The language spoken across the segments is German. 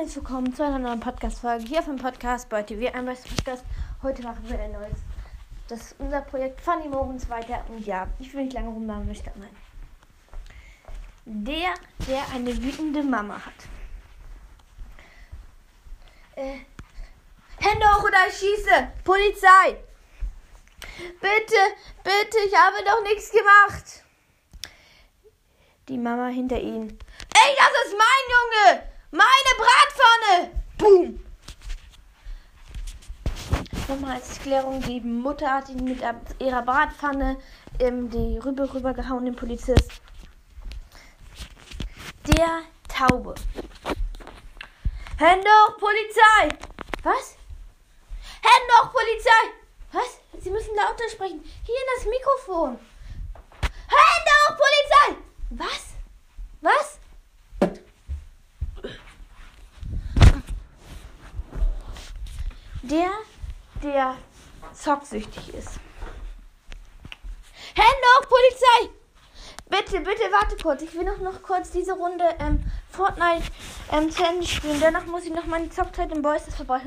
herzlich willkommen zu einer neuen Podcast-Folge hier dem Podcast bei TV Einweis Podcast. Heute machen wir ein neues. Das ist unser Projekt Funny Moments weiter. Und ja, ich will nicht lange rummachen, möchte rein. Der, der eine wütende Mama hat. Äh, Hände hoch oder ich schieße! Polizei! Bitte, bitte, ich habe doch nichts gemacht! Die Mama hinter ihnen. Ey, das ist mein Junge! Meine Bratpfanne! Nochmal als Erklärung, die Mutter hat ihn mit ihrer Bratpfanne in die Rübe rübergehauen, den Polizist. Der Taube. Hände hoch, Polizei! Was? Hände hoch, Polizei! Was? Sie müssen lauter sprechen. Hier in das Mikrofon. Hände hoch, Polizei! Was? Was? Der, der zocksüchtig ist. Hände hoch, Polizei! Bitte, bitte, warte kurz. Ich will noch, noch kurz diese Runde ähm, Fortnite ähm, zu Ende spielen. Danach muss ich noch meine Zockzeit im Boys vorbei.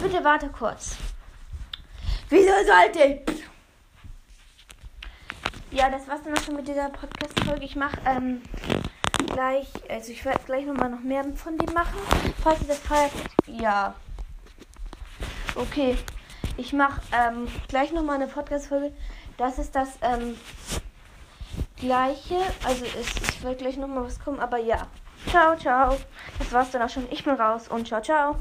Bitte warte kurz. Wieso sollte ich? Ja, das war's dann auch schon mit dieser Podcast-Folge. Ich mache ähm, gleich, also ich werde gleich nochmal noch mehr von dem machen. Falls ihr das feiert, ja. Okay, ich mache ähm, gleich nochmal eine Podcast-Folge. Das ist das ähm, gleiche. Also es, ich werde gleich nochmal was kommen, aber ja. Ciao, ciao. Das war's dann auch schon. Ich bin raus und ciao, ciao.